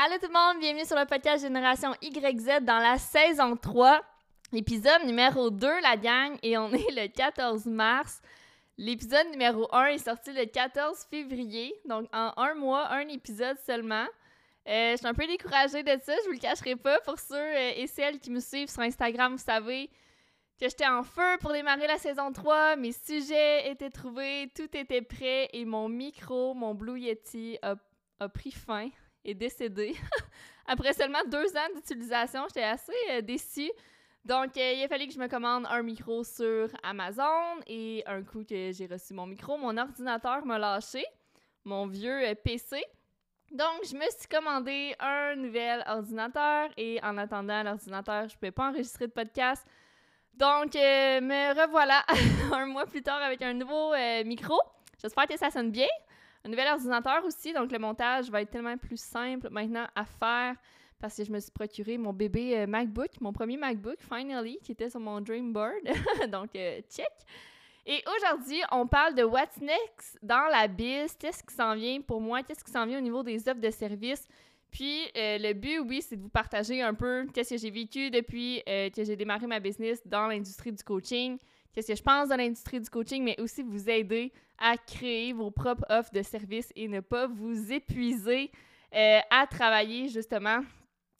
Allô tout le monde, bienvenue sur le podcast Génération YZ dans la saison 3, épisode numéro 2 la gang et on est le 14 mars. L'épisode numéro 1 est sorti le 14 février, donc en un mois, un épisode seulement. Euh, je suis un peu découragée de ça, je vous le cacherai pas. Pour ceux euh, et celles qui me suivent sur Instagram, vous savez que j'étais en feu pour démarrer la saison 3. Mes sujets étaient trouvés, tout était prêt et mon micro, mon Blue Yeti, a, a pris fin est décédé. Après seulement deux ans d'utilisation, j'étais assez euh, déçue. Donc, euh, il a fallu que je me commande un micro sur Amazon et un coup que j'ai reçu mon micro, mon ordinateur m'a lâché, mon vieux euh, PC. Donc, je me suis commandé un nouvel ordinateur et en attendant l'ordinateur, je ne pouvais pas enregistrer de podcast. Donc, me revoilà un mois plus tard avec un nouveau micro. J'espère que ça sonne bien un nouvel ordinateur aussi, donc le montage va être tellement plus simple maintenant à faire parce que je me suis procuré mon bébé euh, MacBook, mon premier MacBook, finally, qui était sur mon dream board. donc, euh, check. Et aujourd'hui, on parle de what's next dans la biz, qu'est-ce qui s'en vient pour moi, qu'est-ce qui s'en vient au niveau des offres de services? Puis euh, le but, oui, c'est de vous partager un peu qu'est-ce que j'ai vécu depuis que j'ai démarré ma business dans l'industrie du coaching, qu'est-ce que je pense de l'industrie du coaching, mais aussi vous aider à créer vos propres offres de services et ne pas vous épuiser euh, à travailler justement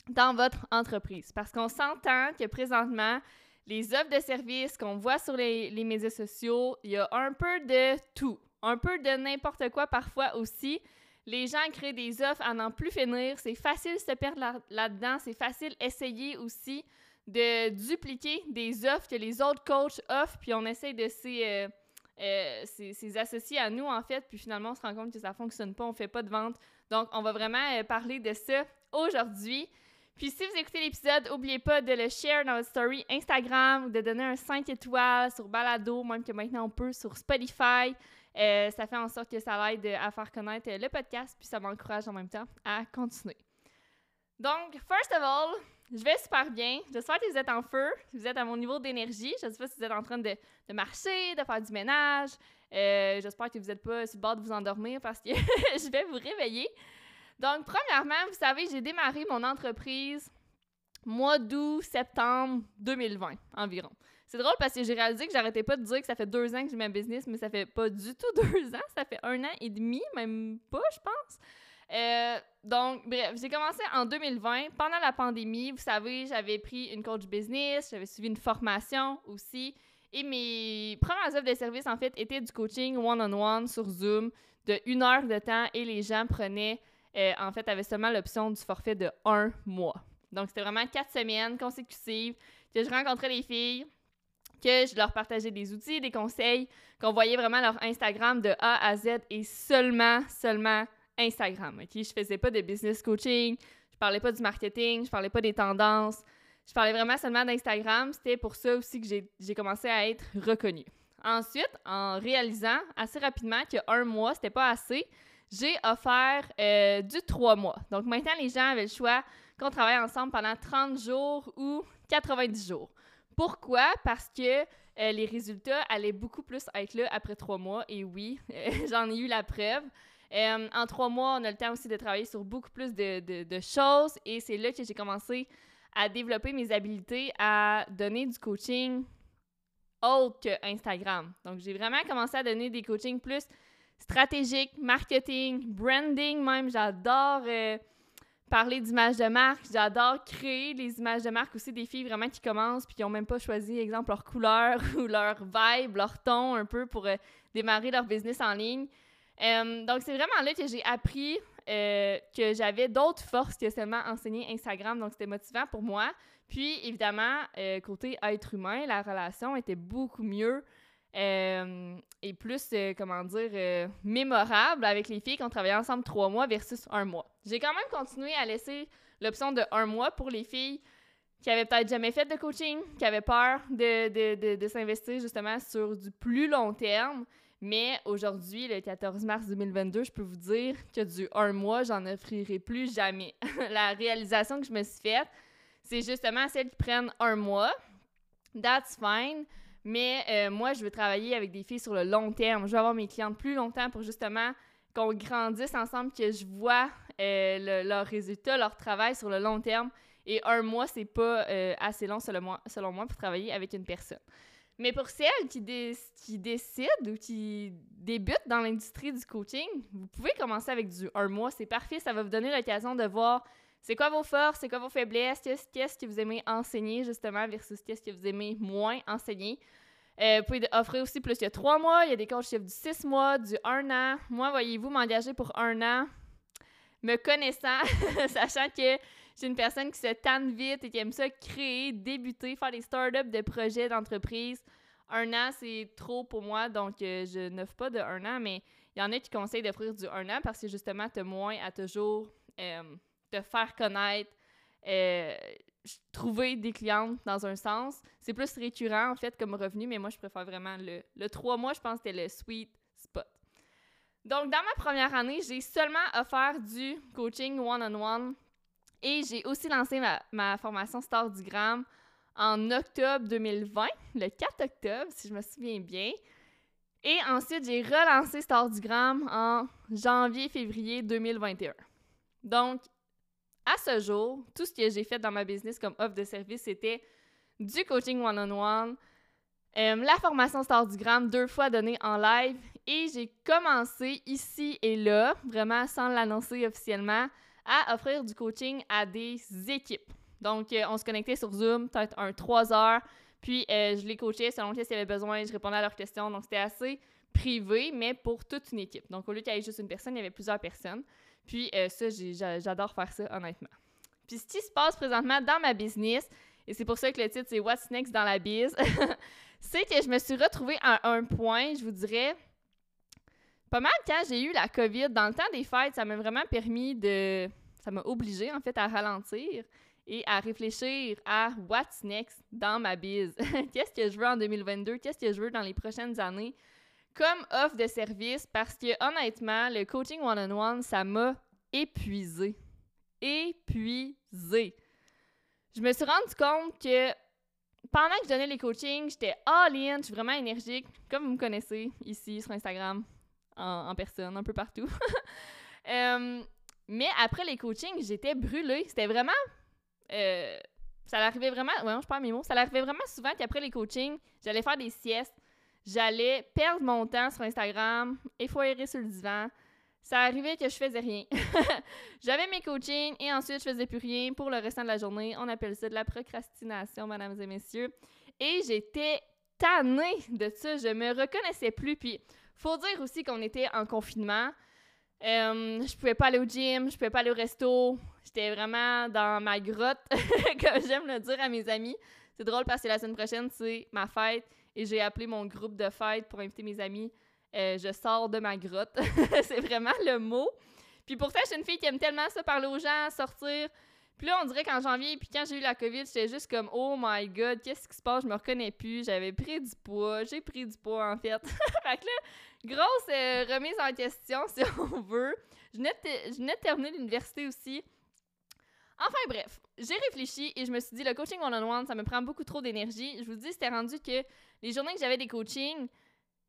dans votre entreprise. Parce qu'on s'entend que présentement, les offres de services qu'on voit sur les, médias sociaux, il y a un peu de tout, un peu de n'importe quoi parfois aussi. Les gens créent des offres à n'en plus finir. C'est facile de se perdre là-dedans. c'est facile d'essayer aussi de dupliquer des offres que les autres coachs offrent, puis on essaie de euh, euh, associés à nous, en fait, puis finalement, on se rend compte que ça fonctionne pas, on fait pas de vente. Donc, on va vraiment euh, parler de ça aujourd'hui. Puis si vous écoutez l'épisode, n'oubliez pas de le share dans votre story Instagram ou de donner un 5 étoiles sur Balado, même que maintenant on peut sur Spotify. ça fait en sorte que ça aide à faire connaître le podcast, puis ça m'encourage en même temps à continuer. Donc, first of all, je vais super bien. J'espère que vous êtes en feu, que vous êtes à mon niveau d'énergie. Je ne sais pas si vous êtes en train de, marcher, de faire du ménage. Euh, j'espère que vous n'êtes pas sur le bord de vous endormir parce que je vais vous réveiller. Donc, premièrement, vous savez, j'ai démarré mon entreprise mois d'août, septembre 2020 environ. C'est drôle parce que j'ai réalisé que j'arrêtais pas de dire que ça fait deux ans que j'ai ma business, mais ça fait pas du tout deux ans, ça fait un an et demi, même pas, je pense. Euh, donc, bref, j'ai commencé en 2020, pendant la pandémie. Vous savez, j'avais pris une coach business, j'avais suivi une formation aussi. Et mes premières offres de service, en fait, étaient du coaching one-on-one sur Zoom de une heure de temps et les gens prenaient, euh, en fait, avaient seulement l'option du forfait de un mois. Donc, c'était vraiment quatre semaines consécutives que je rencontrais les filles, que je leur partageais des outils, des conseils, qu'on voyait vraiment leur Instagram de A à Z et seulement, seulement Instagram. OK? Je faisais pas de business coaching, je parlais pas du marketing, je parlais pas des tendances. Je parlais vraiment seulement d'Instagram. C'était pour ça aussi que j'ai commencé à être reconnue. Ensuite, en réalisant assez rapidement qu'un mois, c'était pas assez, j'ai offert euh, du trois mois. Donc maintenant, les gens avaient le choix qu'on travaille ensemble pendant 30 jours ou 90 jours. Pourquoi? Parce que euh, les résultats allaient beaucoup plus être là après trois mois. Et oui, j'en ai eu la preuve. Euh, en trois mois, on a le temps aussi de travailler sur beaucoup plus de, choses et c'est là que j'ai commencé à développer mes habiletés à donner du coaching autre que Instagram. Donc, j'ai vraiment commencé à donner des coachings plus stratégiques, marketing, branding même. J'adore euh, parler d'images de marque. J'adore créer les images de marque aussi des filles vraiment qui commencent puis qui n'ont même pas choisi, exemple, leur couleur ou leur vibe, leur ton un peu pour euh, démarrer leur business en ligne. Euh, donc, c'est vraiment là que j'ai appris euh, que j'avais d'autres forces que seulement enseigner Instagram. Donc, c'était motivant pour moi. Puis, évidemment, euh, côté être humain, la relation était beaucoup mieux et plus, comment dire, mémorable avec les filles qu'on travaillait ensemble trois mois versus un mois. J'ai quand même continué à laisser l'option de un mois pour les filles qui avaient peut-être jamais fait de coaching, qui avaient peur de, de, de s'investir justement sur du plus long terme. Mais aujourd'hui, le 14 mars 2022, je peux vous dire que du un mois, j'en offrirai plus jamais. la réalisation que je me suis faite, c'est justement celles qui prennent un mois. That's fine. Mais euh, moi, je veux travailler avec des filles sur le long terme. Je veux avoir mes clientes plus longtemps pour justement qu'on grandisse ensemble, que je vois euh, leurs résultats, leur travail sur le long terme. Et un mois, c'est pas euh, assez long selon moi, selon moi pour travailler avec une personne. Mais pour celles qui, décident ou qui débutent dans l'industrie du coaching, vous pouvez commencer avec du un mois. C'est parfait. Ça va vous donner l'occasion de voir c'est quoi vos forces, c'est quoi vos faiblesses, qu'est-ce que vous aimez enseigner justement versus qu'est-ce que vous aimez moins enseigner. Euh, vous pouvez offrir aussi plus que trois mois. Il y a des coachs qui du six mois, du un an. Moi, voyez-vous, m'engager pour un an, me connaissant, sachant que j'ai une personne qui se tanne vite et qui aime ça créer, débuter, faire des startups de projets d'entreprise. Un an, c'est trop pour moi, donc euh, je n'offre pas de un an, mais il y en a qui conseillent d'offrir du un an parce que justement, tu as moins à toujours euh, te faire connaître, euh, trouver des clientes dans un sens. C'est plus récurrent, en fait, comme revenu, mais moi, je préfère vraiment le, le trois mois, je pense que c'était le sweet spot. Donc, dans ma première année, j'ai seulement offert du coaching one-on-one et j'ai aussi lancé ma, formation Star du Gramme en octobre 2020, le 4 octobre, si je me souviens bien. Et ensuite, j'ai relancé Star en janvier-février 2021. Donc, à ce jour, tout ce que j'ai fait dans ma business comme offre de service, c'était du coaching one-on-one, euh, la formation Star deux fois donnée en live et j'ai commencé ici et là, vraiment sans l'annoncer officiellement, à offrir du coaching à des équipes. Donc, euh, on se connectait sur Zoom, peut-être un trois heures, puis euh, je les coachais selon qu'est-ce qu'ils avaient besoin, je répondais à leurs questions. Donc, c'était assez privé, mais pour toute une équipe. Donc, au lieu qu'il y ait juste une personne, il y avait plusieurs personnes. Puis euh, ça, j'adore faire ça, honnêtement. Puis ce qui se passe présentement dans ma business, et c'est pour ça que le titre, c'est What's Next dans la biz, c'est que je me suis retrouvée à un point, je vous dirais, pas mal quand j'ai eu la COVID. Dans le temps des fêtes, ça m'a vraiment permis de... Ça m'a obligé, en fait, à ralentir et à réfléchir à What's Next dans ma biz. Qu'est-ce que je veux en 2022? Qu'est-ce que je veux dans les prochaines années? comme offre de service parce que honnêtement, le coaching one-on-one, ça m'a épuisé. Épuisé. Je me suis rendu compte que pendant que je donnais les coachings, j'étais all-in, je suis vraiment énergique, comme vous me connaissez ici sur Instagram, en, personne, un peu partout. Euh, mais après les coachings, j'étais brûlée. C'était vraiment. Euh, ça l'arrivait vraiment. Ouais, je parle mes mots. Ça l'arrivait vraiment souvent qu'après les coachings, j'allais faire des siestes J'allais perdre mon temps sur Instagram, effoirer sur le divan. Ça arrivait que je faisais rien. J'avais mes coachings et ensuite je faisais plus rien pour le restant de la journée. On appelle ça de la procrastination, mesdames et messieurs. Et j'étais tannée de ça. Je me reconnaissais plus. Puis, faut dire aussi qu'on était en confinement. Euh, je pouvais pas aller au gym, je pouvais pas aller au resto. J'étais vraiment dans ma grotte, comme j'aime le dire à mes amis. C'est drôle parce que la semaine prochaine, c'est ma fête et j'ai appelé mon groupe de fête pour inviter mes amis. Euh, je sors de ma grotte. c'est vraiment le mot. Puis pourtant, je suis une fille qui aime tellement ça, parler aux gens, sortir. Puis là, on dirait qu'en janvier, puis quand j'ai eu la COVID, j'étais juste comme Oh my god, qu'est-ce qui se passe? Je me reconnais plus. J'avais pris du poids. J'ai pris du poids, en fait. fait que là, grosse euh, remise en question, si on veut. Je venais de, terminer l'université aussi. Enfin bref, j'ai réfléchi et je me suis dit, le coaching one-on-one, ça me prend beaucoup trop d'énergie. Je vous dis, c'était rendu que les journées que j'avais des coachings,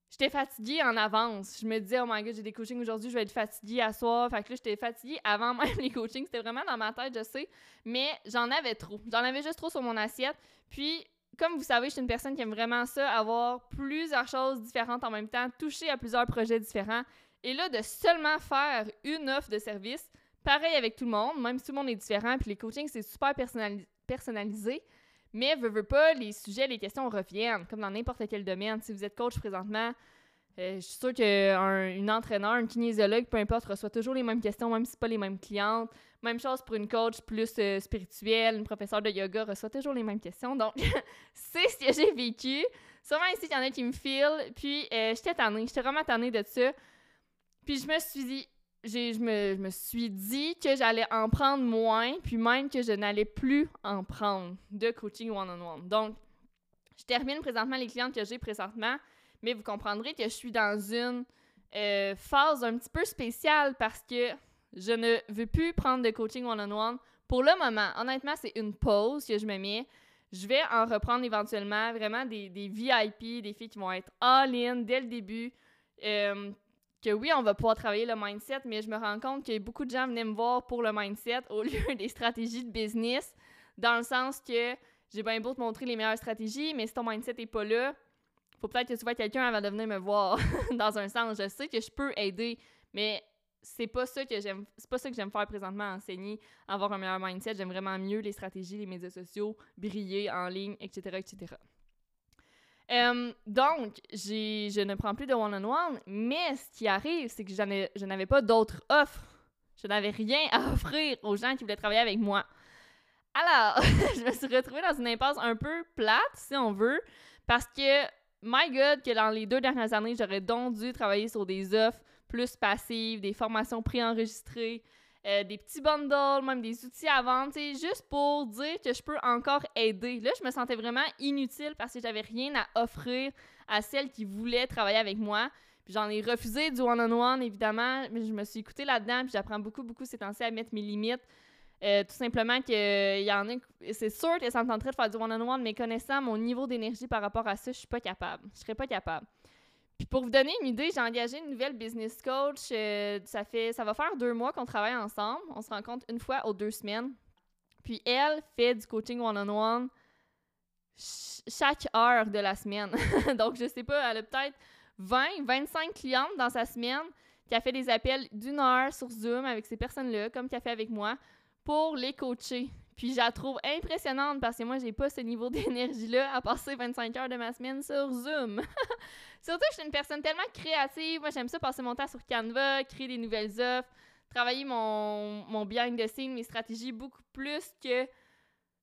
j'étais fatiguée en avance. Je me disais, oh my god, j'ai des coachings aujourd'hui, je vais être fatiguée à soir. Fait que là, j'étais fatiguée avant même les coachings. C'était vraiment dans ma tête, je sais. Mais j'en avais trop. J'en avais juste trop sur mon assiette. Puis, comme vous savez, je suis une personne qui aime vraiment ça, avoir plusieurs choses différentes en même temps, toucher à plusieurs projets différents. Et là, de seulement faire une offre de service, pareil avec tout le monde, même si tout le monde est différent, puis les coachings, c'est super personnalisé. Mais, veux, veux pas, les sujets, les questions reviennent, comme dans n'importe quel domaine. Si vous êtes coach présentement, euh, je suis sûre qu'un entraîneur, un kinésiologue, peu importe, reçoit toujours les mêmes questions, même si ce pas les mêmes clientes. Même chose pour une coach plus euh, spirituelle, une professeure de yoga reçoit toujours les mêmes questions. Donc, c'est ce que j'ai vécu. Sûrement ici, il y en a qui me filent. Puis, euh, j'étais tannée. J'étais vraiment tannée de ça. Puis, je me suis dit, je me, je me suis dit que j'allais en prendre moins, puis même que je n'allais plus en prendre de coaching one-on-one. Donc, je termine présentement les clientes que j'ai présentement, mais vous comprendrez que je suis dans une euh, phase un petit peu spéciale parce que je ne veux plus prendre de coaching one-on-one. Pour le moment, honnêtement, c'est une pause que je me mets. Je vais en reprendre éventuellement vraiment des, des VIP, des filles qui vont être all-in dès le début. Euh, que oui, on va pouvoir travailler le mindset, mais je me rends compte que beaucoup de gens venaient me voir pour le mindset au lieu des stratégies de business, dans le sens que j'ai bien beau te montrer les meilleures stratégies, mais si ton mindset n'est pas là, faut peut-être que tu vois quelqu'un avant de venir me voir, dans un sens. Je sais que je peux aider, mais c'est pas ça que j'aime c'est pas ça que j'aime faire présentement enseigner avoir un meilleur mindset j'aime vraiment mieux les stratégies les médias sociaux briller en ligne etc etc donc, je ne prends plus de one-on-one, mais ce qui arrive, c'est que je n'avais pas d'autres offres. Je n'avais rien à offrir aux gens qui voulaient travailler avec moi. Alors, je me suis retrouvée dans une impasse un peu plate, si on veut, parce que, my God, que dans les deux dernières années, j'aurais donc dû travailler sur des offres plus passives, des formations préenregistrées, euh, des petits bundles, même des outils à vendre, juste pour dire que je peux encore aider. Là, je me sentais vraiment inutile parce que j'avais rien à offrir à celles qui voulaient travailler avec moi. J'en ai refusé du one-on-one, évidemment, mais je me suis écoutée là-dedans, puis j'apprends beaucoup, beaucoup ces temps-ci à mettre mes limites. Euh, tout simplement que y en a, c'est sûr que ça me tenterait de faire du one-on-one, mais connaissant mon niveau d'énergie par rapport à ça, je suis pas capable. Je serais pas capable. Puis pour vous donner une idée, j'ai engagé une nouvelle business coach. Euh, ça fait, ça va faire deux mois qu'on travaille ensemble. On se rencontre une fois aux deux semaines. Puis elle fait du coaching one-on-one chaque heure de la semaine. Donc je sais pas, elle a peut-être 20, 25 clientes dans sa semaine qui a fait des appels d'une heure sur Zoom avec ces personnes-là, comme qu'elle fait avec moi, pour les coacher. Puis je la trouve impressionnante parce que moi, j'ai pas ce niveau d'énergie-là à passer 25 heures de ma semaine sur Zoom. Surtout je suis une personne tellement créative. Moi, j'aime ça passer mon temps sur Canva, créer des nouvelles offres, travailler mon, mon behind the scenes, mes stratégies beaucoup plus que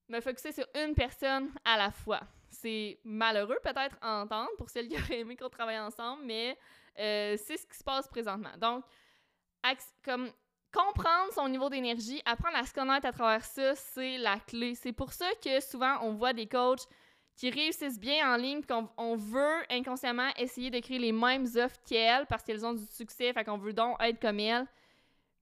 me focuser sur une personne à la fois. C'est malheureux peut-être à entendre pour celles qui auraient aimé qu'on travaille ensemble, mais euh, c'est ce qui se passe présentement. Donc, comme comprendre son niveau d'énergie, apprendre à se connaître à travers ça, c'est la clé. C'est pour ça que souvent on voit des coachs qui réussissent bien en ligne, qu'on on veut inconsciemment essayer de créer les mêmes offres qu'elles parce qu'elles ont du succès, fait qu'on veut donc être comme elles.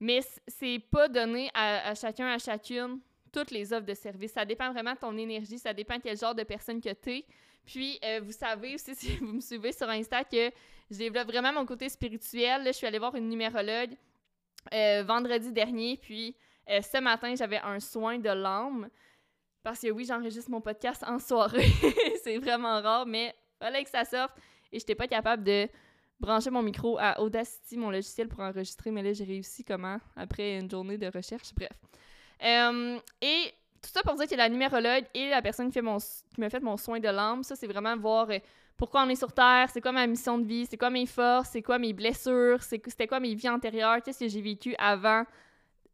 Mais c'est pas donné à, chacun, à chacune, toutes les offres de service. Ça dépend vraiment de ton énergie, ça dépend quel genre de personne que tu es. Puis, euh, vous savez aussi, si vous me suivez sur Insta, que je développe vraiment mon côté spirituel. je suis allée voir une numérologue euh, vendredi dernier, puis euh, ce matin, j'avais un soin de l'âme. Parce que oui, j'enregistre mon podcast en soirée. c'est vraiment rare, mais fallait que ça sorte. Et j'étais pas capable de brancher mon micro à Audacity, mon logiciel, pour enregistrer. Mais là, j'ai réussi comment? Après une journée de recherche. Bref. Euh, et tout ça pour dire que la numérologue et la personne qui, qui m'a fait mon soin de l'âme, ça, c'est vraiment voir pourquoi on est sur Terre, c'est quoi ma mission de vie, c'est quoi mes forces, c'est quoi mes blessures, c'était quoi mes vies antérieures, qu'est-ce que j'ai vécu avant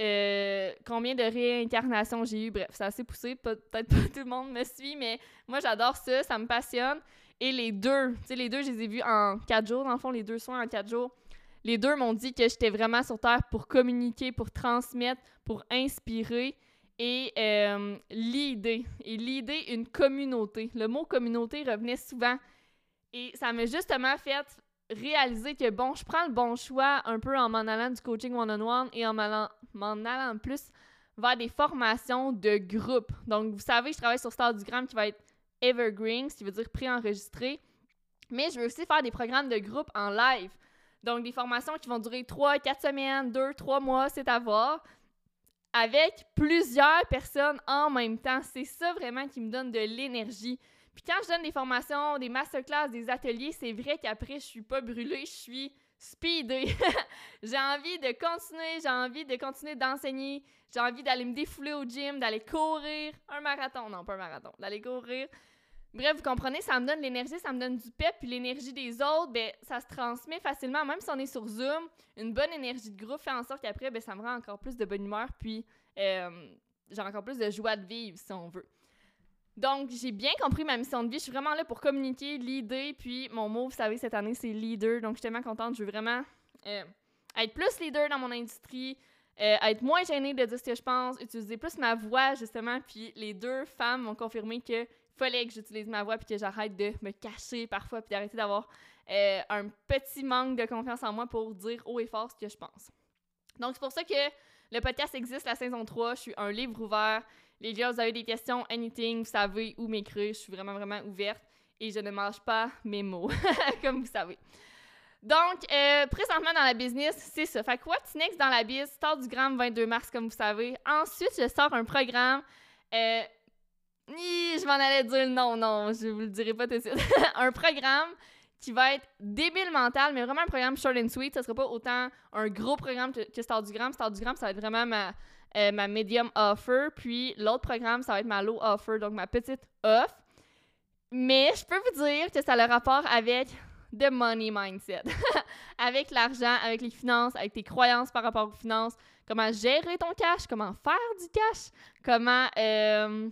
euh, combien de réincarnations j'ai eu. Bref, c'est assez poussé. Peut-être pas tout le monde me suit, mais moi, j'adore ça. Ça me passionne. Et les deux, tu sais, les deux, je les ai vus en quatre jours. Dans le fond, les deux soins en quatre jours. Les deux m'ont dit que j'étais vraiment sur Terre pour communiquer, pour transmettre, pour inspirer et euh, l'idée. Et l'idée, une communauté. Le mot communauté revenait souvent. Et ça m'a justement fait réaliser que, bon, je prends le bon choix un peu en m'en allant du coaching one-on-one et en m'en allant plus vers des formations de groupe. Donc, vous savez, je travaille sur Stardugram qui va être evergreen, ce qui veut dire préenregistré. Mais je veux aussi faire des programmes de groupe en live. Donc, des formations qui vont durer 3, 4 semaines, 2, 3 mois, c'est à voir, avec plusieurs personnes en même temps. C'est ça vraiment qui me donne de l'énergie. Puis quand je donne des formations, des masterclass, des ateliers, c'est vrai qu'après, je suis pas brûlée, je suis speedée. j'ai envie de continuer, j'ai envie de continuer d'enseigner, j'ai envie d'aller me défouler au gym, d'aller courir un marathon, non pas un marathon, d'aller courir. Bref, vous comprenez, ça me donne l'énergie, ça me donne du pep, puis l'énergie des autres, ben, ça se transmet facilement, même si on est sur Zoom. Une bonne énergie de groupe fait en sorte qu'après, ben, ça me rend encore plus de bonne humeur, puis euh, j'ai encore plus de joie de vivre, si on veut. Donc, j'ai bien compris ma mission de vie. Je suis vraiment là pour communiquer, l'idée. Puis, mon mot, vous savez, cette année, c'est leader. Donc, je suis tellement contente. Je veux vraiment euh, être plus leader dans mon industrie, euh, être moins gênée de dire ce que je pense, utiliser plus ma voix, justement. Puis, les deux femmes m'ont confirmé qu'il fallait que j'utilise ma voix puis que j'arrête de me cacher parfois puis d'arrêter d'avoir euh, un petit manque de confiance en moi pour dire haut et fort ce que je pense. Donc, c'est pour ça que le podcast existe, la saison 3. Je suis un livre ouvert. Les gars, vous avez des questions, anything, vous savez où m'écrire. Je suis vraiment, vraiment ouverte et je ne mange pas mes mots, comme vous savez. Donc, euh, présentement dans la business, c'est ça. Fait que What's Next dans la biz, sort du gramme 22 mars, comme vous savez. Ensuite, je sors un programme. Euh, je m'en allais dire non, non, je vous le dirai pas tout de suite. un programme qui va être débile mental, mais vraiment un programme short and sweet. Ça sera pas autant un gros programme que, que Star du Gramme. Star du Gramme, ça va être vraiment ma, euh, ma medium offer. Puis l'autre programme, ça va être ma low offer, donc ma petite off. Mais je peux vous dire que ça a le rapport avec the money mindset. avec l'argent, avec les finances, avec tes croyances par rapport aux finances, comment gérer ton cash, comment faire du cash, comment euh,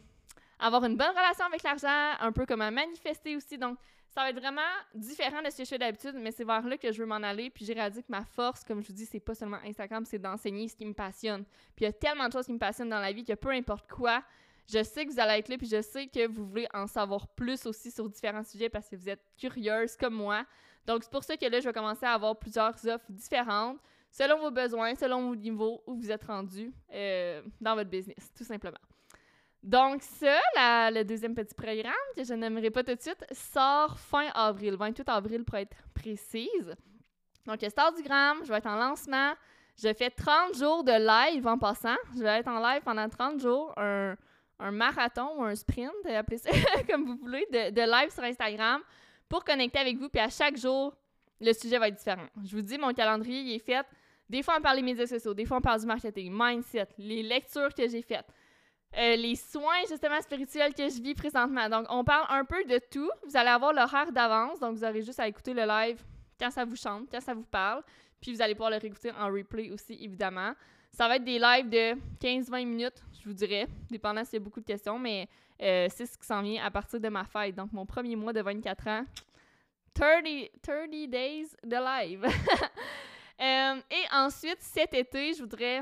avoir une bonne relation avec l'argent, un peu comment manifester aussi. Donc, ça va être vraiment différent de ce que je fais d'habitude, mais c'est vers là que je veux m'en aller. Puis j'ai réalisé que ma force, comme je vous dis, c'est pas seulement Instagram, c'est d'enseigner ce qui me passionne. Puis il y a tellement de choses qui me passionnent dans la vie que peu importe quoi, je sais que vous allez être là, puis je sais que vous voulez en savoir plus aussi sur différents sujets parce que vous êtes curieuse comme moi. Donc, c'est pour ça que là, je vais commencer à avoir plusieurs offres différentes selon vos besoins, selon vos niveaux où vous êtes rendu euh, dans votre business, tout simplement. Donc, ça, le deuxième petit programme, que je n'aimerais pas tout de suite, sort fin avril, 28 avril pour être précise. Donc, le Star du Gramme, je vais être en lancement. Je fais 30 jours de live en passant. Je vais être en live pendant 30 jours, un, marathon ou un sprint, appelez ça comme vous voulez, de, de, live sur Instagram pour connecter avec vous. Puis à chaque jour, le sujet va être différent. Je vous dis, mon calendrier il est fait. Des fois, on parle des médias sociaux, des fois, on parle du marketing, mindset, les lectures que j'ai faites. Euh, les soins justement spirituels que je vis présentement. Donc, on parle un peu de tout. Vous allez avoir l'horaire d'avance, donc vous aurez juste à écouter le live quand ça vous chante, quand ça vous parle. Puis vous allez pouvoir le réécouter en replay aussi, évidemment. Ça va être des lives de 15-20 minutes, je vous dirais, dépendant s'il y a beaucoup de questions, mais euh, c'est ce qui s'en vient à partir de ma fête. Donc, mon premier mois de 24 ans, 30, 30 days de live. Euh, et ensuite, cet été, je voudrais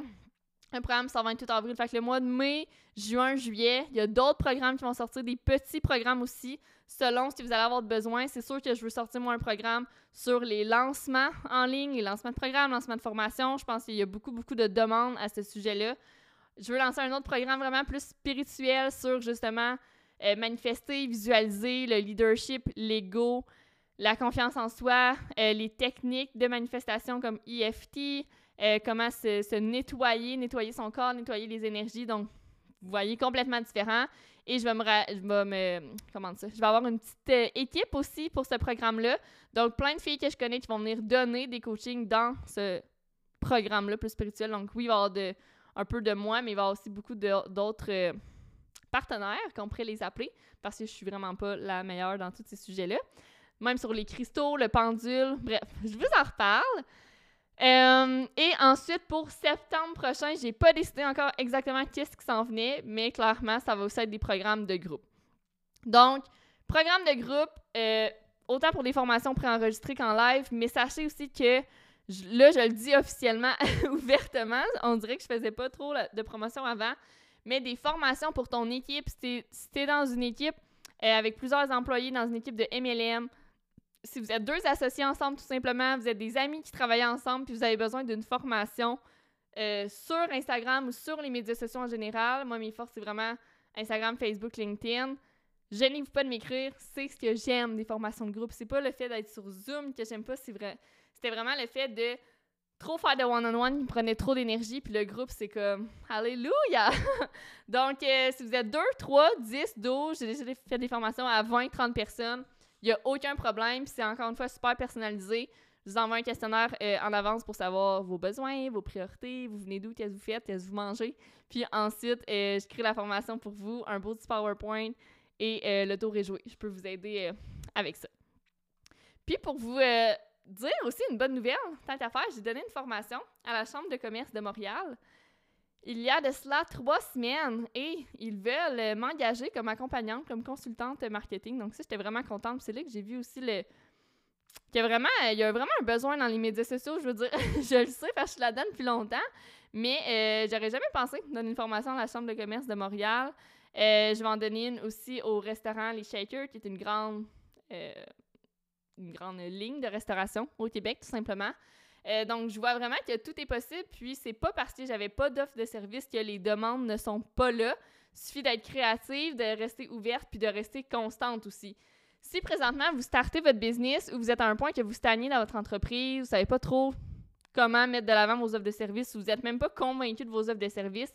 un programme sort 28 avril. Fait que le mois de mai, juin, juillet, il y a d'autres programmes qui vont sortir, des petits programmes aussi, selon ce que vous allez avoir besoin. C'est sûr que je veux sortir, moi, un programme sur les lancements en ligne, les lancements de programmes, lancements de formation. Je pense qu'il y a beaucoup, beaucoup de demandes à ce sujet-là. Je veux lancer un autre programme vraiment plus spirituel sur, justement, euh, manifester, visualiser le leadership, l'ego, la confiance en soi, euh, les techniques de manifestation comme EFT, euh, comment se, nettoyer, nettoyer son corps, nettoyer les énergies. Donc, vous voyez, complètement différent. Et je vais me, je vais me comment ça, je vais avoir une petite euh, équipe aussi pour ce programme-là. Donc, plein de filles que je connais qui vont venir donner des coachings dans ce programme-là plus spirituel. Donc, oui, il va y avoir de, un peu de moi, mais il va y avoir aussi beaucoup d'autres euh, partenaires qu'on pourrait les appeler parce que je suis vraiment pas la meilleure dans tous ces sujets-là. Même sur les cristaux, le pendule, bref, je vous en reparle. Euh, et ensuite, pour septembre prochain, j'ai pas décidé encore exactement qu'est-ce qui s'en venait, mais clairement, ça va aussi être des programmes de groupe. Donc, programme de groupe, euh, autant pour des formations préenregistrées qu'en live, mais sachez aussi que là, je le dis officiellement, ouvertement, on dirait que je faisais pas trop de promotion avant, mais des formations pour ton équipe, si tu es, dans une équipe euh, avec plusieurs employés, dans une équipe de MLM, si vous êtes deux associés ensemble, tout simplement, vous êtes des amis qui travaillent ensemble, puis vous avez besoin d'une formation euh, sur Instagram ou sur les médias sociaux en général. Moi, mes forces, c'est vraiment Instagram, Facebook, LinkedIn. Gênez-vous pas de m'écrire, c'est ce que j'aime des formations de groupe. C'est pas le fait d'être sur Zoom que j'aime pas, c'est vrai. C'était vraiment le fait de trop faire de one-on-one qui me prenait trop d'énergie, puis le groupe, c'est comme Alléluia! Donc, euh, si vous êtes 2, 3, 10, 12, j'ai déjà fait des formations à 20, 30 personnes. Il n'y a aucun problème. C'est encore une fois super personnalisé. Je vous envoie un questionnaire euh, en avance pour savoir vos besoins, vos priorités, vous venez d'où, qu'est-ce que vous faites, qu'est-ce que vous mangez. Puis ensuite, euh, je crée la formation pour vous, un beau petit PowerPoint et euh, le tour est joué. Je peux vous aider avec ça. Puis pour vous dire aussi une bonne nouvelle, tant qu'à faire, j'ai donné une formation à la Chambre de commerce de Montréal il y a de cela trois semaines et ils veulent m'engager comme accompagnante, comme consultante marketing. Donc ça, j'étais vraiment contente. C'est là que j'ai vu aussi le qu'il y a vraiment il y a vraiment un besoin dans les médias sociaux, je veux dire, je le sais parce que je la donne depuis longtemps, mais euh, j'aurais jamais pensé donner une formation à la Chambre de commerce de Montréal. Euh, je vais en donner une aussi au restaurant Les Shakers, qui est une grande euh, une grande ligne de restauration au Québec, tout simplement. Euh, donc, je vois vraiment que tout est possible. Puis, c'est pas parce que j'avais pas d'offre de service que les demandes ne sont pas là. Il suffit d'être créative, de rester ouverte, puis de rester constante aussi. Si présentement vous startez votre business ou vous êtes à un point que vous stagnez dans votre entreprise, vous savez pas trop comment mettre de l'avant vos offres de services, ou vous n'êtes même pas convaincu de vos offres de services,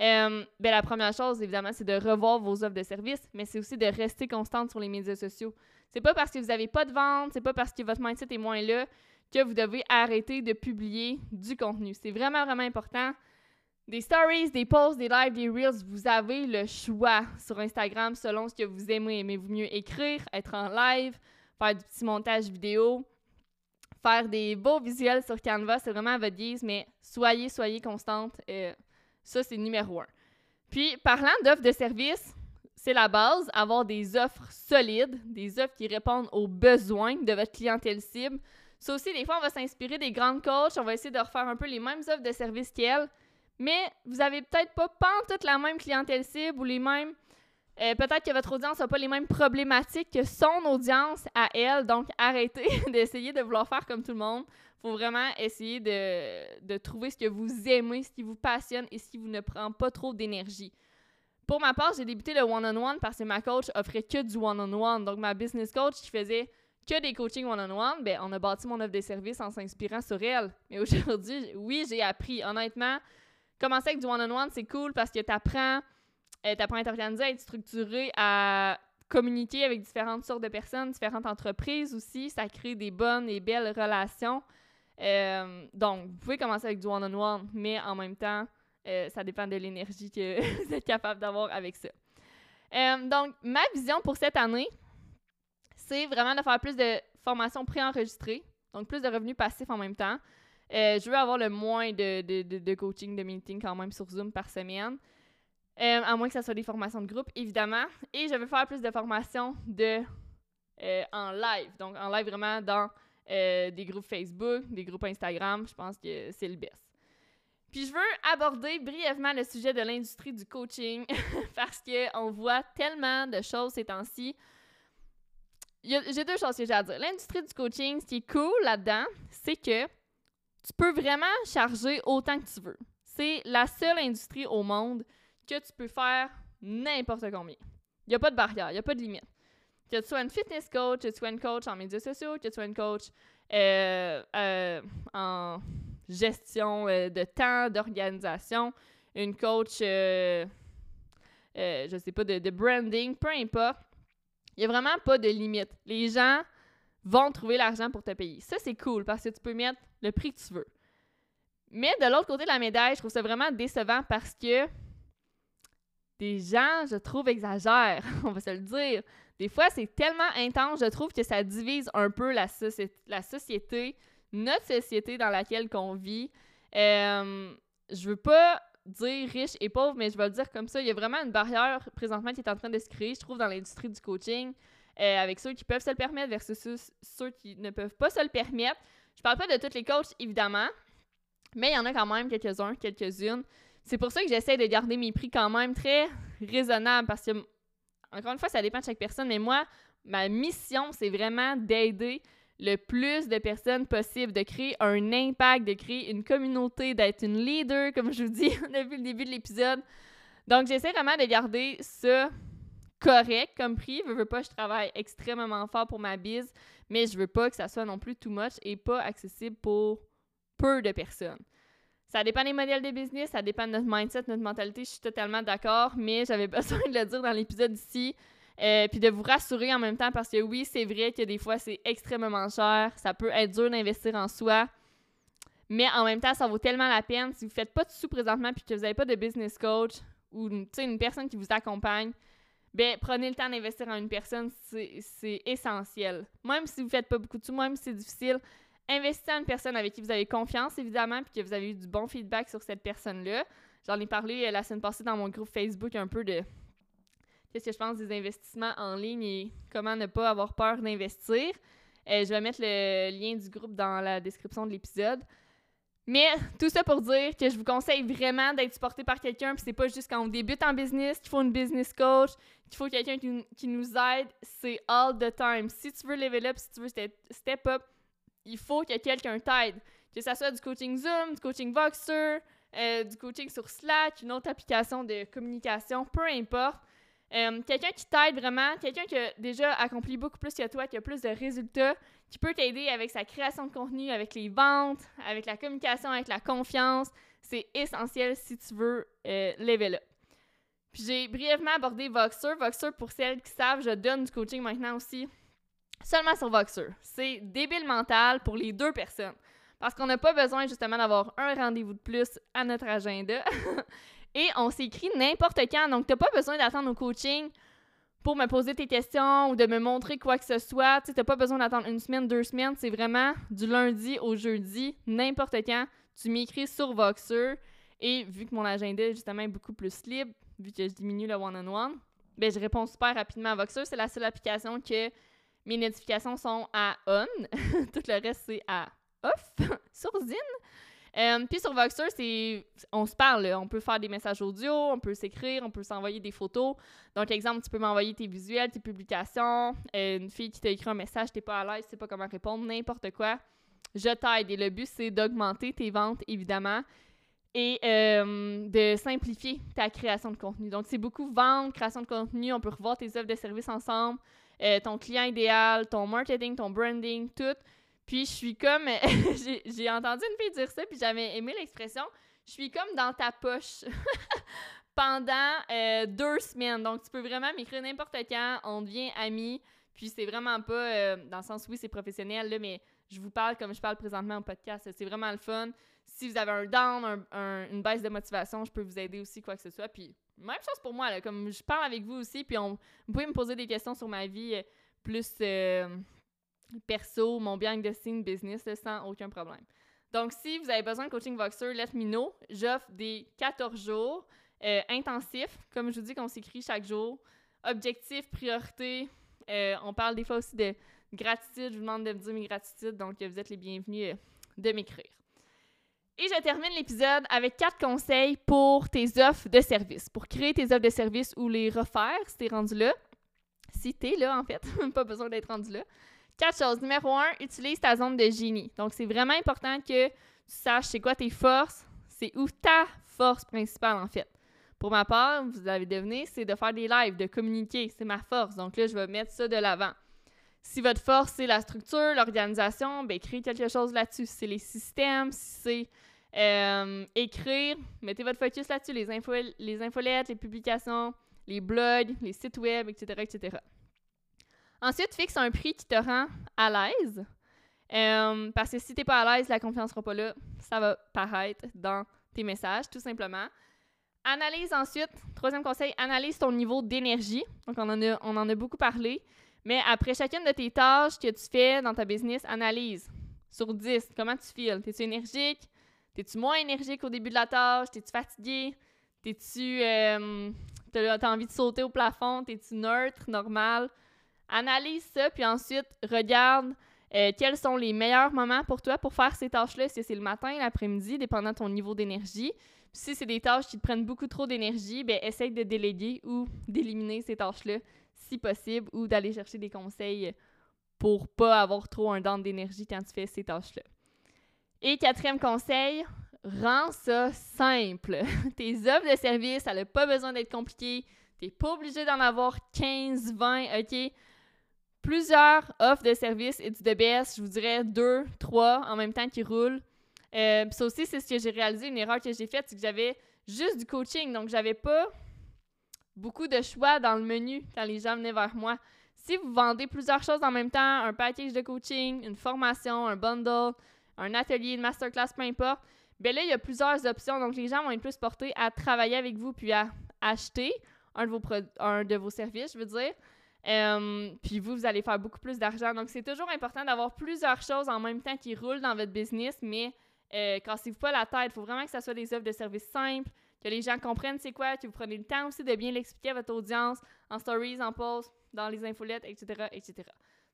euh, ben la première chose, évidemment, c'est de revoir vos offres de services, mais c'est aussi de rester constante sur les médias sociaux. C'est pas parce que vous n'avez pas de vente, c'est pas parce que votre mindset est moins là que vous devez arrêter de publier du contenu. C'est vraiment, vraiment important. Des stories, des posts, des lives, des reels, vous avez le choix sur Instagram selon ce que vous aimez. Aimez-vous mieux écrire, être en live, faire du petit montage vidéo, faire des beaux visuels sur Canva, c'est vraiment à votre guise, mais soyez, soyez constante. Euh, ça, c'est numéro un. Puis, parlant d'offres de services, c'est la base, avoir des offres solides, des offres qui répondent aux besoins de votre clientèle cible. Ça aussi, des fois, on va s'inspirer des grandes coachs, on va essayer de refaire un peu les mêmes offres de services qu'elles, mais vous avez peut-être pas, pas toute la même clientèle cible ou les mêmes euh, peut-être que votre audience n'a pas les mêmes problématiques que son audience à elle, donc arrêtez d'essayer de vouloir faire comme tout le monde. Il faut vraiment essayer de, trouver ce que vous aimez, ce qui vous passionne et ce qui vous ne prend pas trop d'énergie. Pour ma part, j'ai débuté le one-on-one parce que ma coach offrait que du one-on-one. Donc, ma business coach qui faisait que des coachings one-on-one, ben, on a bâti mon offre de service en s'inspirant sur elle. Mais aujourd'hui, oui, j'ai appris. Honnêtement, commencer avec du one-on-one, c'est cool parce que tu apprends euh, t'apprends à être organisé, à être structuré, à communiquer avec différentes sortes de personnes, différentes entreprises aussi. Ça crée des bonnes et belles relations. Euh, donc, vous pouvez commencer avec du one-on-one, mais en même temps, euh, ça dépend de l'énergie que vous êtes capable d'avoir avec ça. donc, ma vision pour cette année, c'est vraiment de faire plus de formations préenregistrées, donc plus de revenus passifs en même temps. je veux avoir le moins de, de, de coaching, de meeting quand même sur Zoom par semaine. Euh, à moins que ce soit des formations de groupe, évidemment. Et je veux faire plus de formations de, euh, en live. Donc, en live vraiment dans euh, des groupes Facebook, des groupes Instagram. Je pense que c'est le best. Puis, je veux aborder brièvement le sujet de l'industrie du coaching parce qu'on voit tellement de choses ces temps-ci. J'ai deux choses que j'ai à dire. L'industrie du coaching, ce qui est cool là-dedans, c'est que tu peux vraiment charger autant que tu veux. C'est la seule industrie au monde que tu peux faire n'importe combien. Il n'y a pas de barrière, il n'y a pas de limite. Que tu sois une fitness coach, que tu sois une coach en médias sociaux, que tu sois une coach euh, euh, en gestion euh, de temps, d'organisation, une coach, je sais pas, de, branding, peu importe. Il n'y a vraiment pas de limite. Les gens vont trouver l'argent pour te payer. Ça, c'est cool parce que tu peux mettre le prix que tu veux. Mais de l'autre côté de la médaille, je trouve ça vraiment décevant parce que des gens, je trouve, exagèrent, on va se le dire. Des fois, c'est tellement intense, je trouve que ça divise un peu la, la société, notre société dans laquelle on vit. Euh, je veux pas dire riche et pauvre, mais je vais le dire comme ça. Il y a vraiment une barrière présentement qui est en train de se créer, je trouve, dans l'industrie du coaching, euh, avec ceux qui peuvent se le permettre versus ceux qui ne peuvent pas se le permettre. Je parle pas de tous les coachs, évidemment, mais il y en a quand même quelques-uns, quelques-unes c'est pour ça que j'essaie de garder mes prix quand même très raisonnables parce que, encore une fois, ça dépend de chaque personne, mais moi, ma mission, c'est vraiment d'aider le plus de personnes possible, de créer un impact, de créer une communauté, d'être une leader, comme je vous dis depuis le début de l'épisode. Donc, j'essaie vraiment de garder ça correct comme prix. Je veux pas, je travaille extrêmement fort pour ma bise, mais je veux pas que ça soit non plus too much et pas accessible pour peu de personnes. Ça dépend des modèles de business, ça dépend de notre mindset, notre mentalité, je suis totalement d'accord, mais j'avais besoin de le dire dans l'épisode ici. Euh, puis de vous rassurer en même temps parce que oui, c'est vrai que des fois c'est extrêmement cher, ça peut être dur d'investir en soi, mais en même temps, ça vaut tellement la peine. Si vous ne faites pas de sous présentement puis que vous n'avez pas de business coach ou une personne qui vous accompagne, ben prenez le temps d'investir en une personne, c'est essentiel. Même si vous ne faites pas beaucoup de sous, même si c'est difficile, Investissez en une personne avec qui vous avez confiance, évidemment, puis que vous avez eu du bon feedback sur cette personne-là. J'en ai parlé euh, la semaine passée dans mon groupe Facebook un peu de qu'est-ce que je pense des investissements en ligne et comment ne pas avoir peur d'investir? Euh, je vais mettre le lien du groupe dans la description de l'épisode. Mais tout ça pour dire que je vous conseille vraiment d'être supporté par quelqu'un. Puis c'est pas juste quand on débute en business qu'il faut une business coach, qu'il faut quelqu'un qui, nous aide. C'est all the time. Si tu veux level up, si tu veux step up, il faut que quelqu'un t'aide. Que ce soit du coaching Zoom, du coaching Voxer, euh, du coaching sur Slack, une autre application de communication, peu importe. Euh, quelqu'un qui t'aide vraiment, quelqu'un qui a déjà accompli beaucoup plus que toi, qui a plus de résultats, qui peut t'aider avec sa création de contenu, avec les ventes, avec la communication, avec la confiance. C'est essentiel si tu veux euh, level. Puis j'ai brièvement abordé Voxer. Voxer, pour celles qui savent, je donne du coaching maintenant aussi seulement sur Voxer. C'est débile mental pour les deux personnes. Parce qu'on n'a pas besoin justement d'avoir un rendez-vous de plus à notre agenda. Et on s'écrit n'importe quand. Donc, tu n'as pas besoin d'attendre au coaching pour me poser tes questions ou de me montrer quoi que ce soit. Tu n'as pas besoin d'attendre une semaine, deux semaines. C'est vraiment du lundi au jeudi, n'importe quand. Tu m'écris sur Voxer. Et vu que mon agenda justement est beaucoup plus libre, vu que je diminue le one-on-one, ben, je réponds super rapidement à Voxer. C'est la seule application que mes notifications sont à on. Tout le reste, c'est à off sur Zine. Euh, puis sur Voxer, c'est on se parle. On peut faire des messages audio, on peut s'écrire, on peut s'envoyer des photos. Donc, exemple, tu peux m'envoyer tes visuels, tes publications. Euh, une fille qui t'a écrit un message, t'es pas à l'aise, tu sais pas comment répondre, n'importe quoi. Je t'aide. Et le but, c'est d'augmenter tes ventes, évidemment, et euh, de simplifier ta création de contenu. Donc, c'est beaucoup vente, création de contenu. On peut revoir tes offres de services ensemble, ton client idéal, ton marketing, ton branding, tout. Puis je suis comme. j'ai entendu une fille dire ça, puis j'avais aimé l'expression. Je suis comme dans ta poche pendant euh, deux semaines. Donc tu peux vraiment m'écrire n'importe quand. On devient amis. Puis c'est vraiment pas. Euh, dans le sens, oui, c'est professionnel, là, mais je vous parle comme je parle présentement au podcast. C'est vraiment le fun. Si vous avez un down, une baisse de motivation, je peux vous aider aussi, quoi que ce soit. Puis même chose pour moi, là, comme je parle avec vous aussi, puis on, vous pouvez me poser des questions sur ma vie euh, plus perso, mon behind the scene business sans aucun problème. Donc, si vous avez besoin de coaching Voxer, let me know. J'offre des 14 jours euh, intensifs, comme je vous dis, qu'on s'écrit chaque jour. Objectif, priorité. Euh, on parle des fois aussi de gratitude. Je vous demande de me dire mes gratitudes, donc vous êtes les bienvenus euh, de m'écrire. Et je termine l'épisode avec quatre conseils pour tes offres de service, pour créer tes offres de service ou les refaire si t'es rendu là. Si t'es là, en fait, pas besoin d'être rendu là. Quatre choses. Numéro un, utilise ta zone de génie. Donc, c'est vraiment important que tu saches c'est quoi tes forces, c'est où ta force principale, en fait. Pour ma part, vous l'avez deviné, c'est de faire des lives, de communiquer. C'est ma force. Donc là, je vais mettre ça de l'avant. Si votre force, c'est la structure, l'organisation, ben créez quelque chose là-dessus. Si c'est les systèmes, si c'est euh, écrire, mettez votre focus là-dessus. Les, les infolettes, les publications, les blogs, les sites web, etc., etc. Ensuite, fixe un prix qui te rend à l'aise. Euh, parce que si tu n'es pas à l'aise, la confiance sera pas là. Ça va paraître dans tes messages, tout simplement. Analyse ensuite, troisième conseil, analyse ton niveau d'énergie. Donc, on en, a, on en a beaucoup parlé. Mais après chacune de tes tâches que tu fais dans ta business, analyse. Sur 10, comment tu files? T'es-tu énergique? T'es-tu moins énergique au début de la tâche? T'es-tu fatigué? T'es-tu. Euh, t'as envie de sauter au plafond? T'es-tu neutre, normal? Analyse ça, puis ensuite, regarde euh, quels sont les meilleurs moments pour toi pour faire ces tâches-là. Si c'est le matin, l'après-midi, dépendant de ton niveau d'énergie? Si c'est des tâches qui te prennent beaucoup trop d'énergie, ben essaye de déléguer ou d'éliminer ces tâches-là si possible ou d'aller chercher des conseils pour pas avoir trop un dent d'énergie quand tu fais ces tâches-là. Et quatrième conseil, rends ça simple. Tes offres de service, ça n'a pas besoin d'être compliqué. T'es pas obligé d'en avoir 15, 20, OK? Plusieurs offres de services et du DBS, je vous dirais deux, trois en même temps qui roulent. Euh, ça aussi, c'est ce que j'ai réalisé. Une erreur que j'ai faite, c'est que j'avais juste du coaching. Donc, j'avais pas beaucoup de choix dans le menu quand les gens venaient vers moi. Si vous vendez plusieurs choses en même temps, un package de coaching, une formation, un bundle, un atelier, une masterclass, peu importe, bien là, il y a plusieurs options. Donc, les gens vont être plus portés à travailler avec vous puis à acheter un de vos, un de vos services, je veux dire. Euh, puis vous, vous allez faire beaucoup plus d'argent. Donc, c'est toujours important d'avoir plusieurs choses en même temps qui roulent dans votre business, mais euh, cassez-vous pas la tête. Il faut vraiment que ce soit des offres de services simples, que les gens comprennent c'est quoi, que vous prenez le temps aussi de bien l'expliquer à votre audience en stories, en posts, dans les infolettes, etc., etc.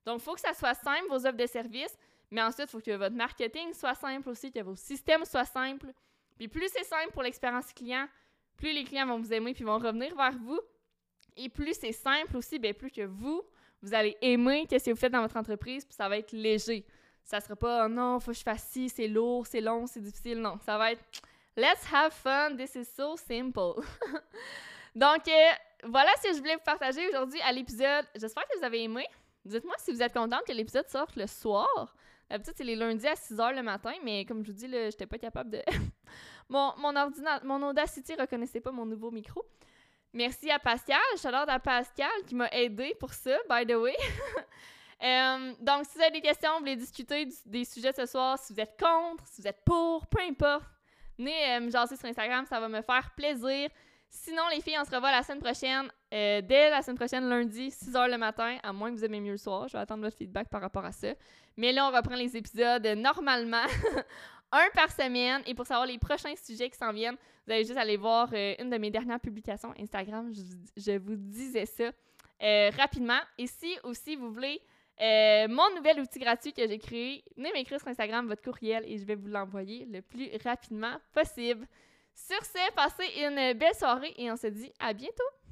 Donc, il faut que ça soit simple, vos offres de services, mais ensuite, il faut que votre marketing soit simple aussi, que vos systèmes soient simples. Puis plus c'est simple pour l'expérience client, plus les clients vont vous aimer puis vont revenir vers vous. Et plus c'est simple aussi, bien plus que vous, vous allez aimer qu'est-ce que vous faites dans votre entreprise, puis ça va être léger. Ça sera pas oh non, faut que je fasse ci, c'est lourd, c'est long, c'est difficile. Non, ça va être let's have fun, this is so simple. Donc, euh, voilà ce que je voulais vous partager aujourd'hui à l'épisode. J'espère que vous avez aimé. Dites-moi si vous êtes contente que l'épisode sorte le soir. D'habitude, c'est les lundis à 6 h le matin, mais comme je vous dis, là, j'étais pas capable de. mon, mon ordinateur, mon Audacity reconnaissait pas mon nouveau micro. Merci à Pascal. J'adore à Pascal qui m'a aidé pour ça, by the way. Euh, donc, si vous avez des questions, vous voulez discuter des sujets ce soir, si vous êtes contre, si vous êtes pour, peu importe, venez euh, me jaser sur Instagram, ça va me faire plaisir. Sinon, les filles, on se revoit la semaine prochaine, euh, dès la semaine prochaine, lundi, 6h le matin, à moins que vous aimez mieux le soir. Je vais attendre votre feedback par rapport à ça. Mais là, on reprend les épisodes normalement, un par semaine. Et pour savoir les prochains sujets qui s'en viennent, vous allez juste aller voir une de mes dernières publications Instagram. Je, vous disais ça rapidement. Et si aussi vous voulez euh, mon nouvel outil gratuit que j'ai créé, venez m'écrire sur Instagram votre courriel et je vais vous l'envoyer le plus rapidement possible. Sur ce, passez une belle soirée et on se dit à bientôt!